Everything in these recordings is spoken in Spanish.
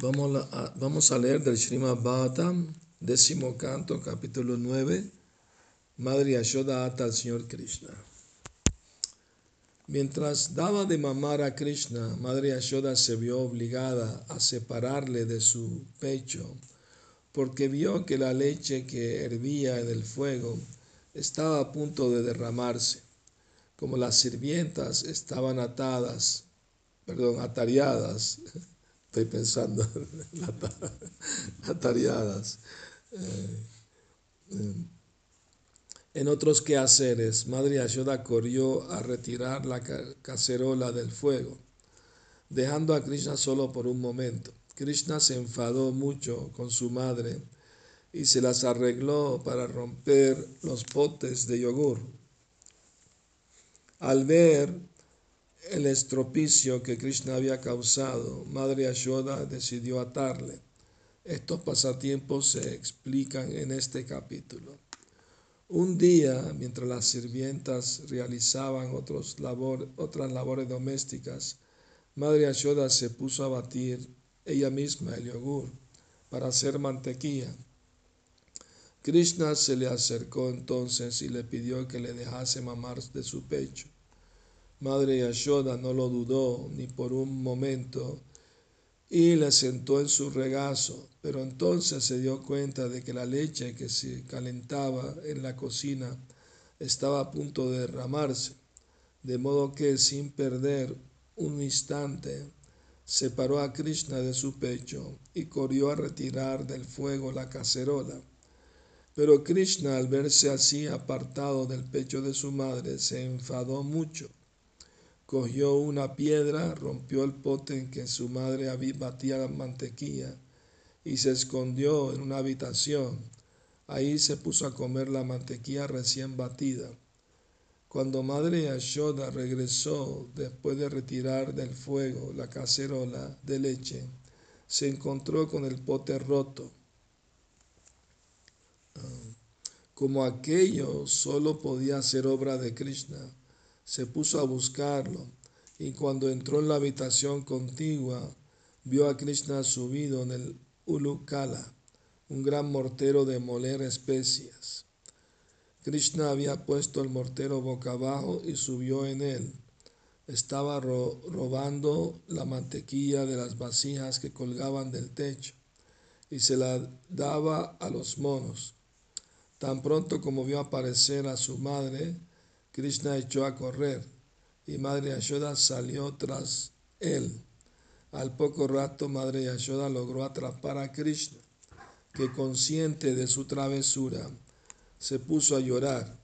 Vamos a, vamos a leer del Srimad Bhagavatam, décimo canto, capítulo 9, Madre Yashoda ata al Señor Krishna. Mientras daba de mamar a Krishna, Madre Yashoda se vio obligada a separarle de su pecho, porque vio que la leche que hervía en el fuego estaba a punto de derramarse. Como las sirvientas estaban atadas, perdón, atareadas, estoy pensando, atareadas. Eh, eh, en otros quehaceres, Madre Yashoda corrió a retirar la cacerola del fuego, dejando a Krishna solo por un momento. Krishna se enfadó mucho con su madre y se las arregló para romper los potes de yogur. Al ver el estropicio que Krishna había causado, Madre Yashoda decidió atarle. Estos pasatiempos se explican en este capítulo. Un día, mientras las sirvientas realizaban otras labores domésticas, Madre Ashoda se puso a batir ella misma el yogur para hacer mantequilla. Krishna se le acercó entonces y le pidió que le dejase mamar de su pecho. Madre Yashoda no lo dudó ni por un momento y le sentó en su regazo, pero entonces se dio cuenta de que la leche que se calentaba en la cocina estaba a punto de derramarse, de modo que sin perder un instante separó a Krishna de su pecho y corrió a retirar del fuego la cacerola. Pero Krishna al verse así apartado del pecho de su madre se enfadó mucho cogió una piedra, rompió el pote en que su madre batía la mantequilla y se escondió en una habitación. Ahí se puso a comer la mantequilla recién batida. Cuando madre Yashoda regresó después de retirar del fuego la cacerola de leche, se encontró con el pote roto. Ah, como aquello solo podía ser obra de Krishna, se puso a buscarlo y cuando entró en la habitación contigua vio a Krishna subido en el Ulukala, un gran mortero de moler especias. Krishna había puesto el mortero boca abajo y subió en él. Estaba robando la mantequilla de las vasijas que colgaban del techo y se la daba a los monos. Tan pronto como vio aparecer a su madre, Krishna echó a correr y Madre Yashoda salió tras él. Al poco rato Madre Yashoda logró atrapar a Krishna, que consciente de su travesura se puso a llorar.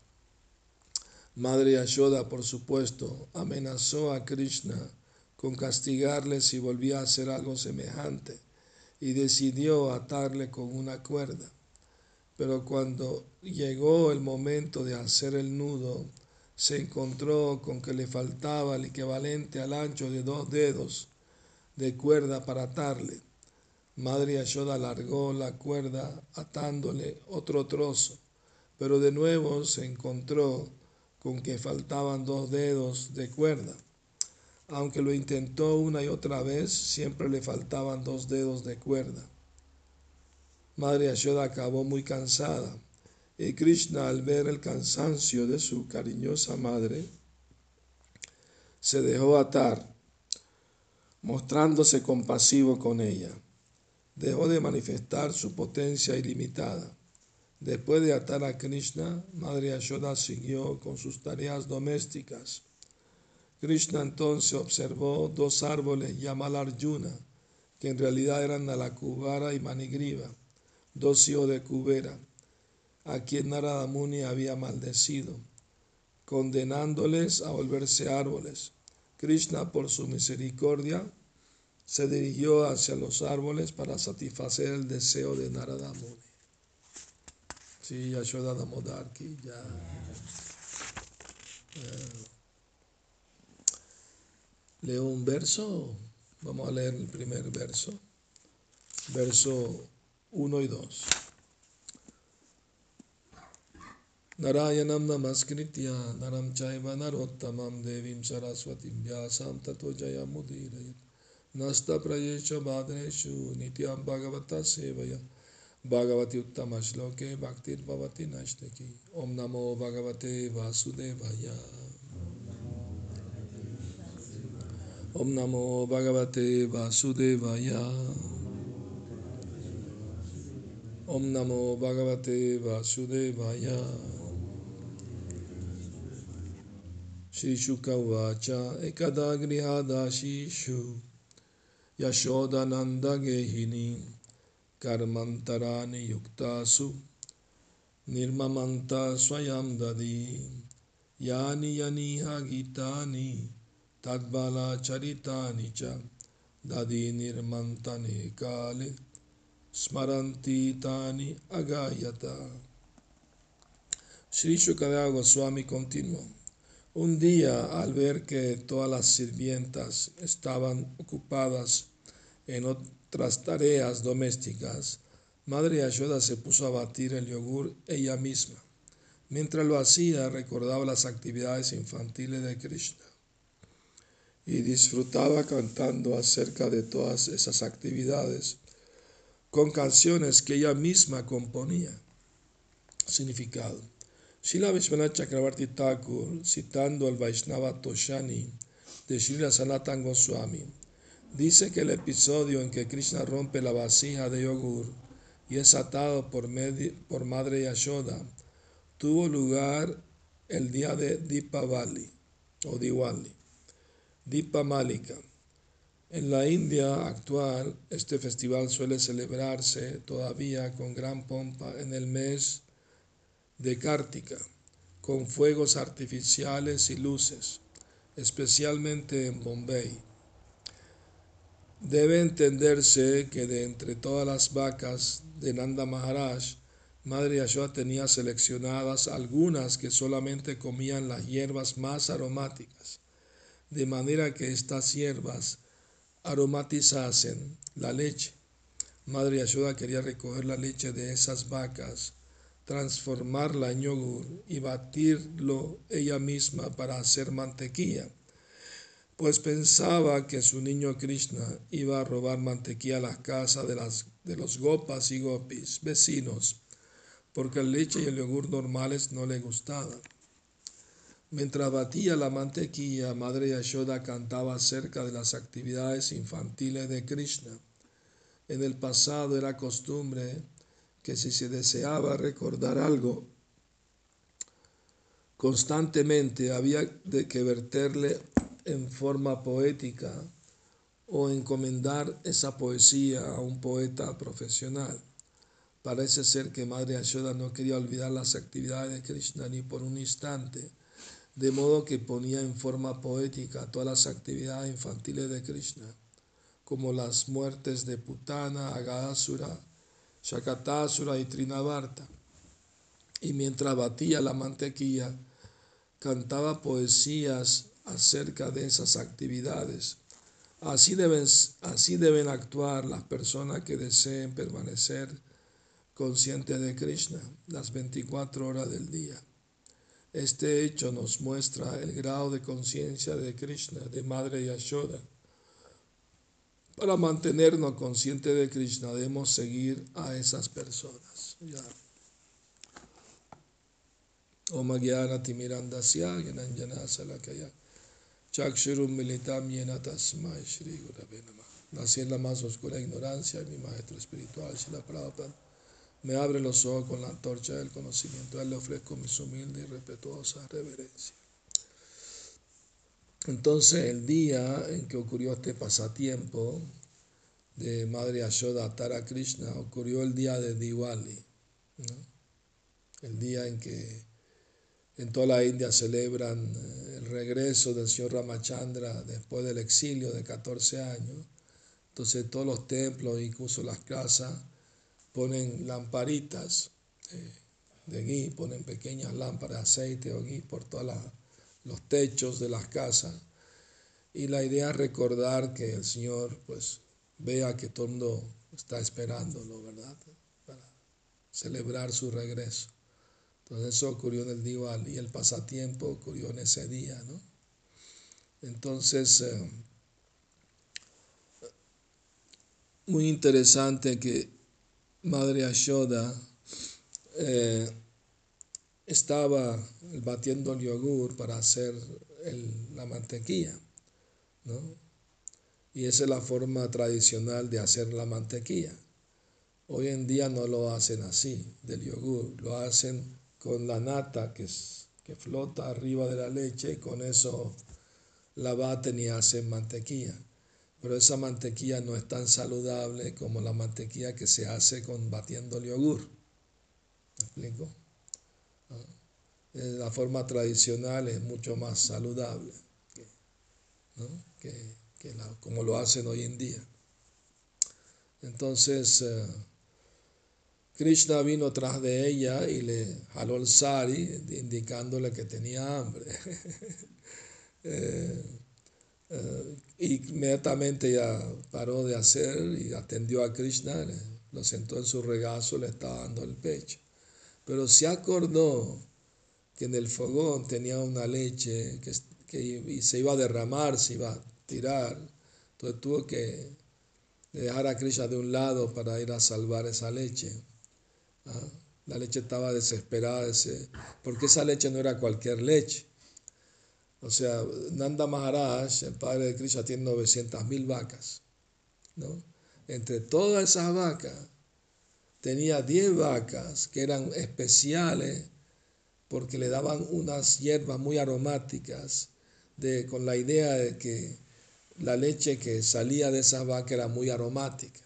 Madre Yashoda, por supuesto, amenazó a Krishna con castigarle si volvía a hacer algo semejante y decidió atarle con una cuerda. Pero cuando llegó el momento de hacer el nudo, se encontró con que le faltaba el equivalente al ancho de dos dedos de cuerda para atarle. Madre Yashoda alargó la cuerda atándole otro trozo, pero de nuevo se encontró con que faltaban dos dedos de cuerda. Aunque lo intentó una y otra vez, siempre le faltaban dos dedos de cuerda. Madre Yashoda acabó muy cansada y Krishna, al ver el cansancio de su cariñosa madre, se dejó atar, mostrándose compasivo con ella. Dejó de manifestar su potencia ilimitada. Después de atar a Krishna, Madre Yashoda siguió con sus tareas domésticas. Krishna entonces observó dos árboles llamados Arjuna, que en realidad eran Nalakubara y Manigriva, dos hijos de Kubera a quien Narada Muni había maldecido, condenándoles a volverse árboles. Krishna, por su misericordia, se dirigió hacia los árboles para satisfacer el deseo de Narada Muni. Sí, Yashoda Damodarki, ya. Eh, leo un verso, vamos a leer el primer verso, verso 1 y 2. नारायणं नमस्कृत्य नरं चैव नरोत्तमं देवीं सरस्वतीं व्यासां ततो जयमुदीरयत् नस्तप्रयेष बाधनेषु नित्यं भगवतः सेवय भगवती उत्तमश्लोके भक्तिर्भवति नष्टकी ॐ नमो भगवते वासुदेवाय ॐ नमो भगवते वासुदेवाय ॐ नमो भगवते वासुदेवाय श्रीशुक उवाच एकदा गृहादाशीषु यशोदनन्दगेहिनी कर्मन्तराणि युक्तासु निर्ममन्ता स्वयं ददी यानि यनिह गीतानि तद्बलचरितानि च ददी निर्मन्तने काले स्मरन्ति तानि अगायत Sri Shukadeva Goswami. Un día, al ver que todas las sirvientas estaban ocupadas en otras tareas domésticas, Madre Ayuda se puso a batir el yogur ella misma. Mientras lo hacía, recordaba las actividades infantiles de Krishna y disfrutaba cantando acerca de todas esas actividades con canciones que ella misma componía. Significado. Srila Vishwanath Chakravarti Thakur, citando al Vaishnava Toshani de Srila Sanatan Goswami, dice que el episodio en que Krishna rompe la vasija de yogur y es atado por, por Madre Yashoda tuvo lugar el día de Dipavali o Diwali, Dipamalika. En la India actual, este festival suele celebrarse todavía con gran pompa en el mes de Kartika, con fuegos artificiales y luces, especialmente en Bombay. Debe entenderse que de entre todas las vacas de Nanda Maharaj, Madre Yashoda tenía seleccionadas algunas que solamente comían las hierbas más aromáticas, de manera que estas hierbas aromatizasen la leche. Madre Yashoda quería recoger la leche de esas vacas transformarla en yogur y batirlo ella misma para hacer mantequilla, pues pensaba que su niño Krishna iba a robar mantequilla a las casas de, las, de los gopas y gopis, vecinos, porque la leche y el yogur normales no le gustaban. Mientras batía la mantequilla, Madre Yashoda cantaba acerca de las actividades infantiles de Krishna. En el pasado era costumbre que si se deseaba recordar algo constantemente había de que verterle en forma poética o encomendar esa poesía a un poeta profesional. Parece ser que Madre Ashoda no quería olvidar las actividades de Krishna ni por un instante, de modo que ponía en forma poética todas las actividades infantiles de Krishna, como las muertes de Putana, Agadasura, Shakatasura y Trinavarta. Y mientras batía la mantequilla, cantaba poesías acerca de esas actividades. Así deben, así deben actuar las personas que deseen permanecer conscientes de Krishna las 24 horas del día. Este hecho nos muestra el grado de conciencia de Krishna, de Madre Yashoda para mantenernos conscientes de Krishna debemos seguir a esas personas. Ya. Om Gyana Timirandasya Gyananjana Salakaya Militam Yena Shri Nací en la más oscura ignorancia y mi maestro espiritual, Shila Prabhupada, me abre los ojos con la antorcha del conocimiento. A él le ofrezco mis humildes y respetuosas reverencias. Entonces el día en que ocurrió este pasatiempo de Madre Ashoda Tara Krishna ocurrió el día de Diwali, el día en que en toda la India celebran eh, el regreso del señor Ramachandra después del exilio de 14 años. Entonces todos los templos, incluso las casas, ponen lamparitas eh, de gui, ponen pequeñas lámparas de aceite o gui por todos los techos de las casas. Y la idea es recordar que el Señor pues vea que todo el mundo está esperándolo, ¿verdad? Para celebrar su regreso. Entonces eso ocurrió en el Diwal y el pasatiempo ocurrió en ese día, ¿no? Entonces, eh, muy interesante que Madre Ashoda eh, estaba batiendo el yogur para hacer la mantequilla, ¿no? Y esa es la forma tradicional de hacer la mantequilla. Hoy en día no lo hacen así, del yogur, lo hacen con la nata que, que flota arriba de la leche y con eso la baten y hacen mantequilla. Pero esa mantequilla no es tan saludable como la mantequilla que se hace con batiendo el yogur. ¿Me explico? Eh, la forma tradicional es mucho más saludable que, como lo hacen hoy en día. Entonces, eh, Krishna vino tras de ella y le jaló el sari, indicándole que tenía hambre. eh, inmediatamente ya paró de hacer y atendió a Krishna, lo sentó en su regazo, le estaba dando el pecho. Pero se acordó que en el fogón tenía una leche que, que se iba a derramar, se iba a tirar. Entonces tuvo que dejar a Krishna de un lado para ir a salvar esa leche. ¿ah? La leche estaba desesperada, porque esa leche no era cualquier leche. O sea, Nanda Maharaj, el padre de Krishna, tiene 900 mil vacas. ¿no? Entre todas esas vacas, tenía 10 vacas que eran especiales porque le daban unas hierbas muy aromáticas de, con la idea de que la leche que salía de esas vacas era muy aromática.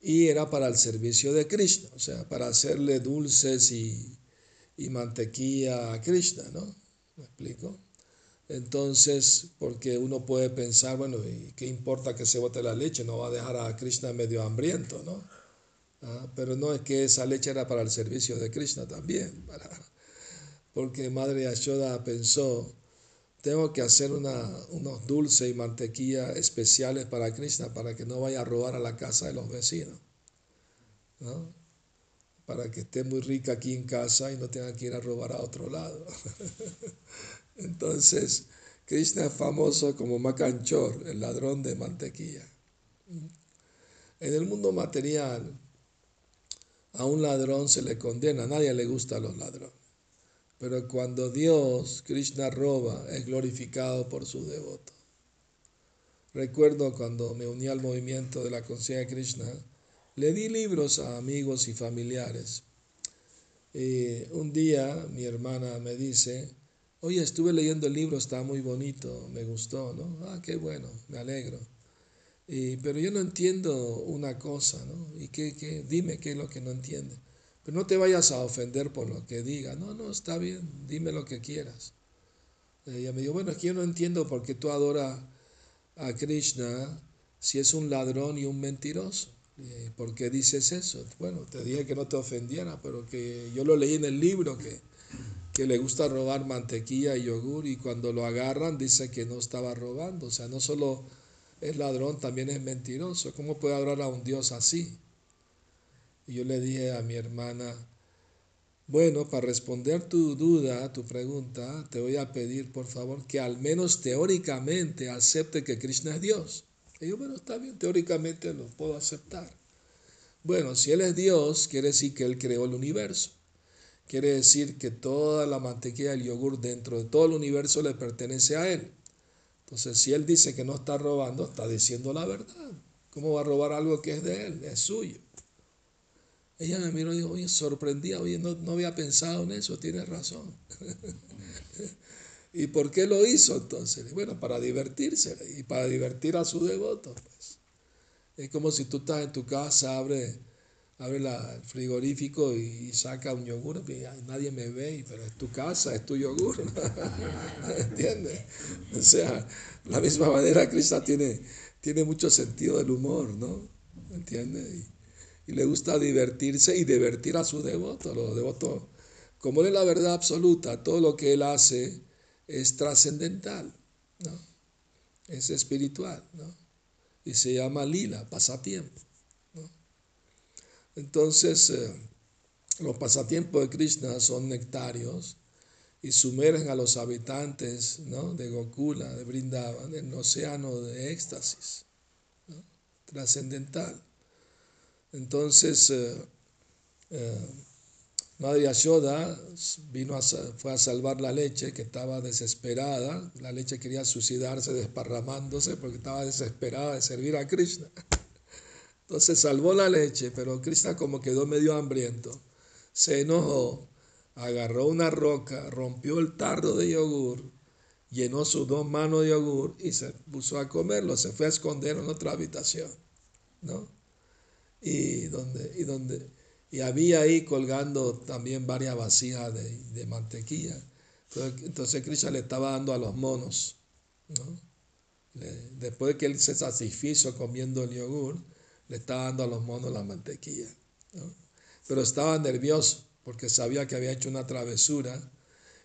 Y era para el servicio de Krishna, o sea, para hacerle dulces y, y mantequilla a Krishna, ¿no? ¿Me explico? Entonces, porque uno puede pensar, bueno, ¿y qué importa que se bote la leche? No va a dejar a Krishna medio hambriento, ¿no? Ah, pero no es que esa leche era para el servicio de Krishna también, porque Madre Yashoda pensó, tengo que hacer unos dulces y mantequilla especiales para Krishna para que no vaya a robar a la casa de los vecinos, ¿no? para que esté muy rica aquí en casa y no tenga que ir a robar a otro lado. Entonces, Krishna es famoso como Makanchor, el ladrón de mantequilla. En el mundo material, a un ladrón se le condena, a nadie le gusta a los ladrones. Pero cuando Dios, Krishna roba, es glorificado por su devoto. Recuerdo cuando me uní al movimiento de la conciencia de Krishna, le di libros a amigos y familiares. un día mi hermana me dice, oye, estuve leyendo el libro, está muy bonito, me gustó, ¿no? Ah, qué bueno, me alegro. Pero yo no entiendo una cosa, ¿no? ¿Y qué, qué? Dime qué es lo que no entiende. Pero no te vayas a ofender por lo que diga. No, no, está bien, dime lo que quieras. Ella me dijo, bueno, es que yo no entiendo por qué tú adoras a Krishna si es un ladrón y un mentiroso. Eh, ¿Por qué dices eso? Bueno, te dije que no te ofendiera, pero que yo lo leí en el libro que, que le gusta robar mantequilla y yogur y cuando lo agarran dice que no estaba robando. O sea, no solo es ladrón, también es mentiroso. ¿Cómo puede adorar a un Dios así? Y yo le dije a mi hermana, bueno, para responder tu duda, tu pregunta, te voy a pedir por favor que al menos teóricamente acepte que Krishna es Dios. Y yo, bueno, está bien, teóricamente lo puedo aceptar. Bueno, si Él es Dios, quiere decir que Él creó el universo. Quiere decir que toda la mantequilla y el yogur dentro de todo el universo le pertenece a Él. Entonces, si Él dice que no está robando, está diciendo la verdad. ¿Cómo va a robar algo que es de Él? Es suyo. Ella me miró y dijo, oye, sorprendida, oye, no, no había pensado en eso, tienes razón. ¿Y por qué lo hizo entonces? Bueno, para divertirse y para divertir a su devoto. Pues. Es como si tú estás en tu casa, abre, abre el frigorífico y saca un yogur, y nadie me ve, pero es tu casa, es tu yogur. ¿Entiendes? O sea, la misma manera Krishna tiene, tiene mucho sentido del humor, ¿no? ¿Entiendes? Y, le gusta divertirse y divertir a su devoto. Los devotos, como él es la verdad absoluta, todo lo que él hace es trascendental, ¿no? es espiritual, ¿no? y se llama lila, pasatiempo. Entonces, eh, los pasatiempos de Krishna son nectarios y sumergen a los habitantes ¿no? de Gokula, de Brindavan, en un océano de éxtasis, trascendental. Entonces, eh, eh, Madre vino a, fue a salvar la leche que estaba desesperada. La leche quería suicidarse desparramándose porque estaba desesperada de servir a Krishna. Entonces salvó la leche, pero Krishna como quedó medio hambriento, se enojó, agarró una roca, rompió el tardo de yogur, llenó sus dos manos de yogur y se puso a comerlo, se fue a esconder en otra habitación, ¿no? Y donde, y donde, y había ahí colgando también varias vasijas de, mantequilla. Entonces, Krishna le estaba dando a los monos, ¿no? después de que él se satisfizo comiendo el yogur, le estaba dando a los monos la mantequilla. Pero estaba nervioso porque sabía que había hecho una travesura.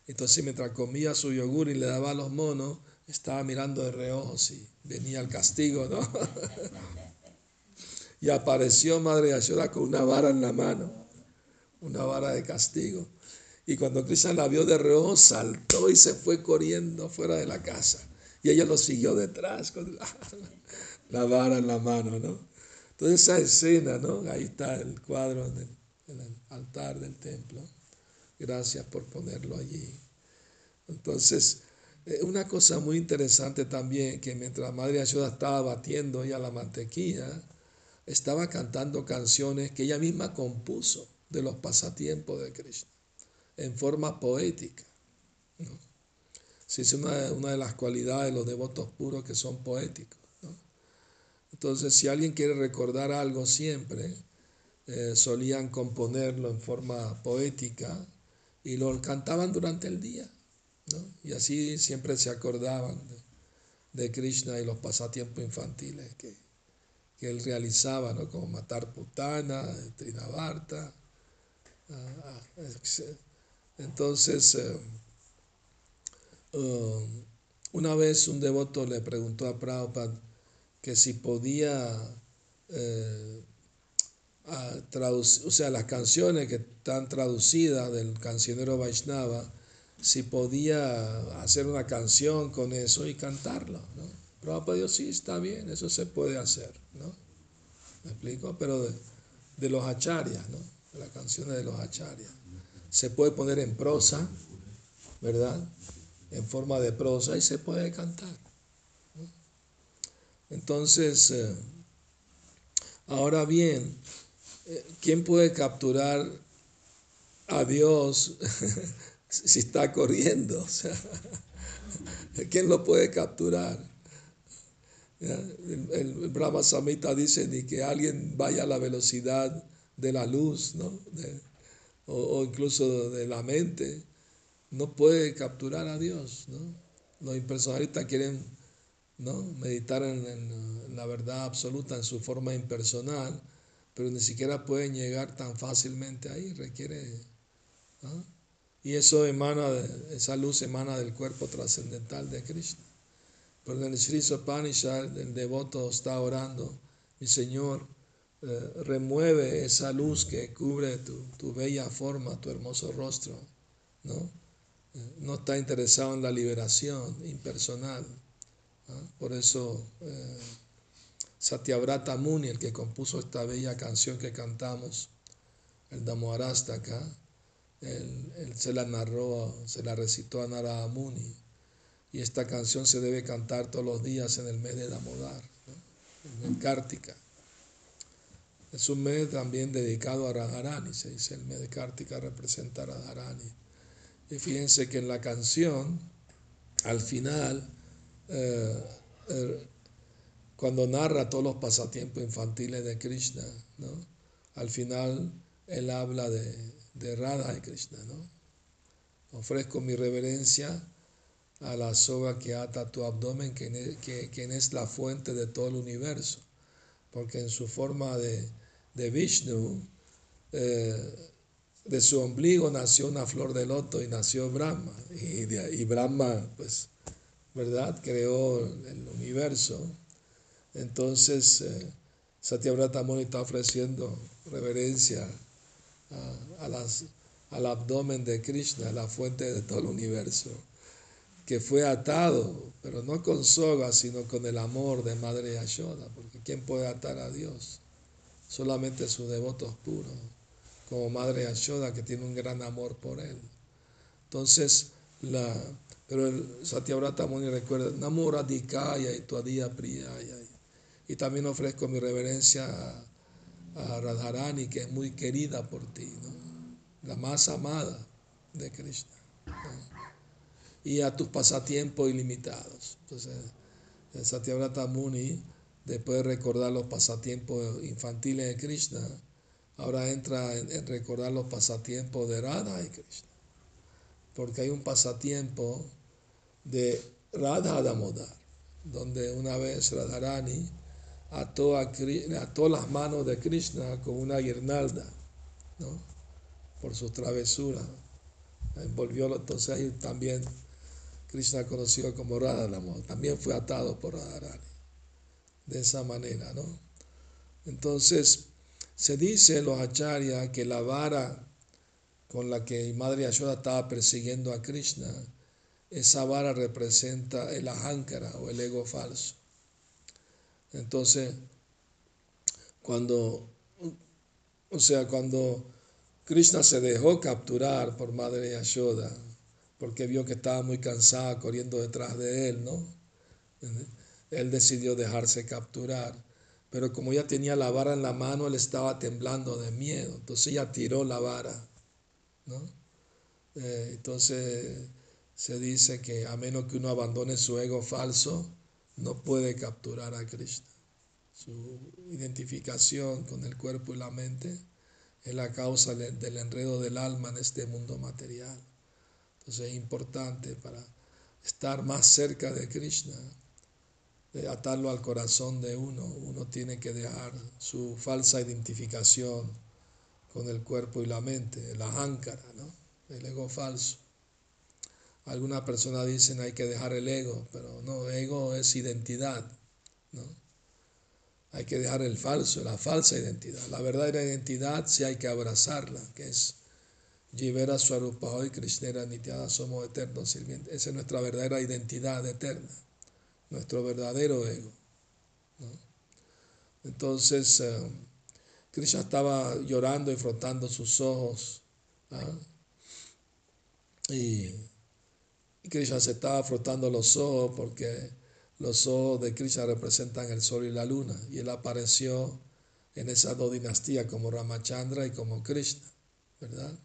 Entonces mientras comía su yogur y le daba a los monos, estaba mirando de reojos y venía el castigo, ¿no? y apareció Madre Yashoda con una vara en la mano, una vara de castigo. Y cuando Krishna la vio de reojo, saltó y se fue corriendo fuera de la casa. Y ella lo siguió detrás con la vara en la mano, ¿no? Toda esa escena, ¿no? Ahí está el cuadro en el, altar del templo. Gracias por ponerlo allí. Entonces, eh, una cosa muy interesante también, que mientras Madre Ayuda estaba batiendo ya la mantequilla, estaba cantando canciones que ella misma compuso de los pasatiempos de Krishna, en forma poética. ¿no? Sí, es una, una de las cualidades de los devotos puros que son poéticos. Entonces, si alguien quiere recordar algo siempre, eh, solían componerlo en forma poética y lo cantaban durante el día. Y así siempre se acordaban de, Krishna y los pasatiempos infantiles que, él realizaba, ¿no? como matar putana, trinabarta. Ah, ah, entonces, eh, um, una vez un devoto le preguntó a Prabhupada, que si podía eh, traducir, o sea, las canciones que están traducidas del cancionero Vaishnava, si podía hacer una canción con eso y cantarlo, ¿no? Prabhupada dijo, sí, está bien, eso se puede hacer, ¿no? ¿Me explico? Pero de, los acharyas, ¿no? De las canciones de los acharyas. Se puede poner en prosa, ¿verdad? En forma de prosa y se puede cantar. Entonces, eh, ahora bien, eh, ¿quién puede capturar a Dios si está corriendo? ¿quién lo puede capturar? El, Brahma Samhita dice ni que alguien vaya a la velocidad de la luz, ¿no? o, o, incluso de la mente, no puede capturar a Dios. ¿no? Los impersonalistas quieren ¿no? meditar en, la verdad absoluta en su forma impersonal, pero ni siquiera pueden llegar tan fácilmente ahí, requiere... Y eso emana, esa luz emana del cuerpo trascendental de Krishna. Pero en el Sri Sopanishad el devoto está orando, mi Señor, eh, remueve esa luz que cubre tu, bella forma, tu hermoso rostro, ¿no? Eh, no está interesado en la liberación impersonal, por eso eh, Satyavrata Muni, el que compuso esta bella canción que cantamos, el Damoharastaka, él, él, se la narró, se la recitó a Narada Muni. Y esta canción se debe cantar todos los días en el mes de Damodar, en Kartika. Es un mes también dedicado a Radharani, se dice el mes de Kartika representa a Radharani. Y fíjense que en la canción, al final, eh, eh, cuando narra todos los pasatiempos infantiles de Krishna, ¿no? al final él habla de, de Radha y Krishna. ¿no? Ofrezco mi reverencia a la soga que ata tu abdomen, quien es, que, es la fuente de todo el universo, porque en su forma de, de Vishnu, eh, de su ombligo nació una flor de loto y nació Brahma, y, y Brahma pues ¿verdad? Creó el universo. Entonces, eh, Satyavrata Muni está ofreciendo reverencia a, las, al abdomen de Krishna, la fuente de todo el universo. que fue atado, pero no con soga, sino con el amor de Madre Yashoda, porque ¿quién puede atar a Dios? Solamente sus devotos puros, como Madre Yashoda, que tiene un gran amor por él. Entonces, la, pero el Satyavrata Muni recuerda, Namura Dikaya y Tuadía Priyaya. Y también ofrezco mi reverencia a, Radharani, que es muy querida por ti, la más amada de Krishna. Y a tus pasatiempos ilimitados. Entonces, el Satyavrata Muni, después de recordar los pasatiempos infantiles de Krishna, ahora entra en, recordar los pasatiempos de Radha y Krishna. Porque hay un pasatiempo de Radha Damodar, donde una vez Radharani ató, a, ató las manos de Krishna con una guirnalda, ¿no? por su travesura envolvió, entonces también Krishna conocido como Radharani, también fue atado por Radharani, de esa manera, ¿no? Entonces, se dice en los acharyas que la vara con la que Madre Yashoda estaba persiguiendo a Krishna, esa vara representa el ahankara o el ego falso. Entonces, cuando, o sea, cuando Krishna se dejó capturar por Madre Yashoda, porque vio que estaba muy cansada corriendo detrás de él, ¿no? Él decidió dejarse capturar. Pero como ella tenía la vara en la mano, él estaba temblando de miedo. Entonces ella tiró la vara, ¿no? Eh, entonces se dice que a menos que uno abandone su ego falso, no puede capturar a Krishna. Su identificación con el cuerpo y la mente es la causa del enredo del alma en este mundo material. Entonces es importante para estar más cerca de Krishna, de atarlo al corazón de uno, uno tiene que dejar su falsa identificación con el cuerpo y la mente, la áncara, ¿no? el ego falso. Algunas personas dicen hay que dejar el ego, pero no, ego es identidad. ¿no? Hay que dejar el falso, la falsa identidad. La verdadera identidad sí hay que abrazarla, que es Jivera Swarupa y Krishnera Nityada, somos eternos sirvientes. Esa es nuestra verdadera identidad eterna, nuestro verdadero ego. Entonces, eh, Krishna estaba llorando y frotando sus ojos. ¿ah? Y Krishna se estaba frotando los ojos porque los ojos de Krishna representan el sol y la luna, y él apareció en esas dos dinastías como Ramachandra y como Krishna, ¿verdad?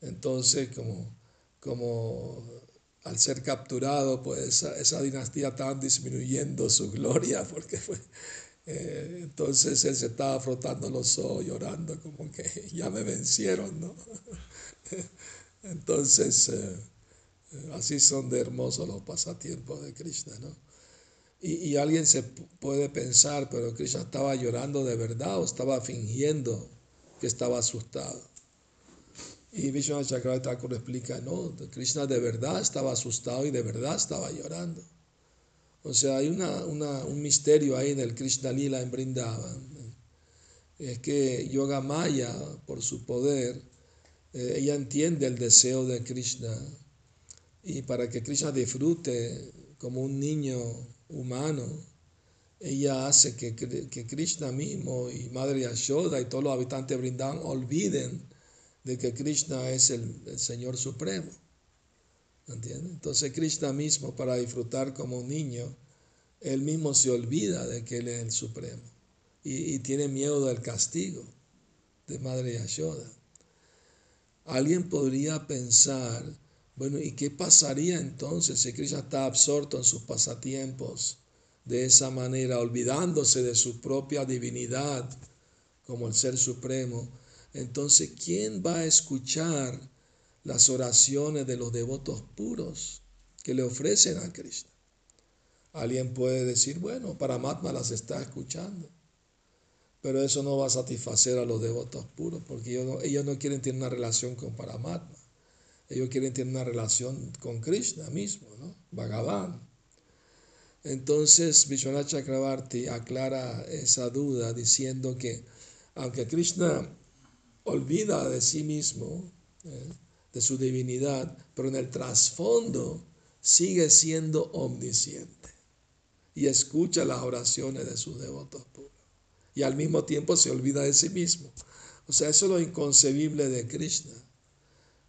Entonces, como, como al ser capturado, pues esa, dinastía estaba disminuyendo su gloria, porque eh, entonces él se estaba frotando los ojos, llorando, como que ya me vencieron, ¿no? entonces, eh, Así son de hermosos los pasatiempos de Krishna, ¿no? Y, alguien se puede pensar, pero Krishna estaba llorando de verdad o estaba fingiendo que estaba asustado. Y Vishnu Chakravarti explica, no, Krishna de verdad estaba asustado y de verdad estaba llorando. O sea, hay una, un misterio ahí en el Krishna Lila en Brindavan. Es que Yoga Maya, por su poder, eh, ella entiende el deseo de Krishna y para que Krishna disfrute como un niño humano, ella hace que, que Krishna mismo y Madre Yashoda y todos los habitantes de Brindavan olviden de que Krishna es el, Señor Supremo. ¿Entiendes? Entonces Krishna mismo, para disfrutar como un niño, él mismo se olvida de que Él es el Supremo y, y tiene miedo del castigo de Madre Yashoda. Alguien podría pensar bueno, ¿y qué pasaría entonces si Krishna está absorto en sus pasatiempos de esa manera, olvidándose de su propia divinidad como el Ser Supremo? Entonces, ¿quién va a escuchar las oraciones de los devotos puros que le ofrecen a Krishna? Alguien puede decir, bueno, Paramatma las está escuchando, pero eso no va a satisfacer a los devotos puros, porque ellos no, ellos no quieren tener una relación con Paramatma. Ellos quieren tener una relación con Krishna mismo, ¿no? Bhagavan. Entonces Vishwanath Chakravarti aclara esa duda diciendo que aunque Krishna olvida de sí mismo, ¿eh? de su divinidad, pero en el trasfondo sigue siendo omnisciente y escucha las oraciones de sus devotos puros. Y al mismo tiempo se olvida de sí mismo. O sea, eso es lo inconcebible de Krishna,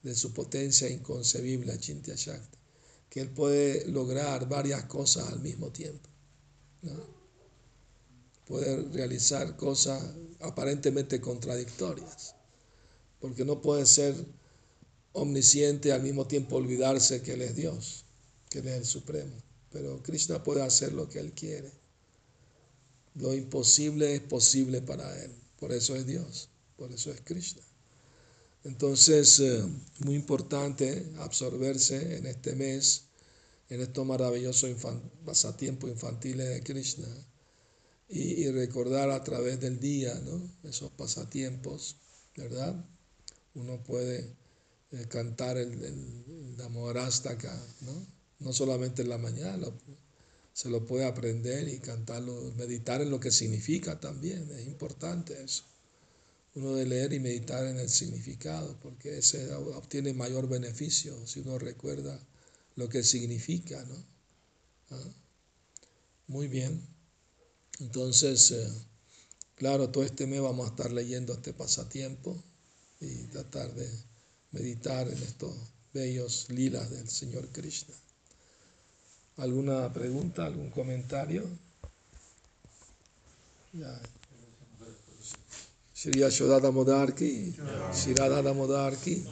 de su potencia inconcebible, Chintya Shakti, que él puede lograr varias cosas al mismo tiempo. Puede realizar cosas aparentemente contradictorias, porque no puede ser omnisciente y al mismo tiempo olvidarse que Él es Dios, que Él es el Supremo. Pero Krishna puede hacer lo que Él quiere. Lo imposible es posible para Él. Por eso es Dios, por eso es Krishna. Entonces, eh, muy importante absorberse en este mes, en estos maravillosos pasatiempos infantiles de Krishna y, recordar a través del día esos pasatiempos, ¿verdad? Uno puede eh, cantar el, el, acá, ¿no? no solamente en la mañana, se lo puede aprender y cantarlo, meditar en lo que significa también, es importante eso. Uno de leer y meditar en el significado, porque ese obtiene mayor beneficio si uno recuerda lo que significa, ¿no? ¿Ah? Muy bien. Entonces, eh, claro, todo este mes vamos a estar leyendo este pasatiempo y tratar de meditar en estos bellos lilas del Señor Krishna. ¿Alguna pregunta, algún comentario? Shri Yashodada Modarki, Shri Radha Modarki.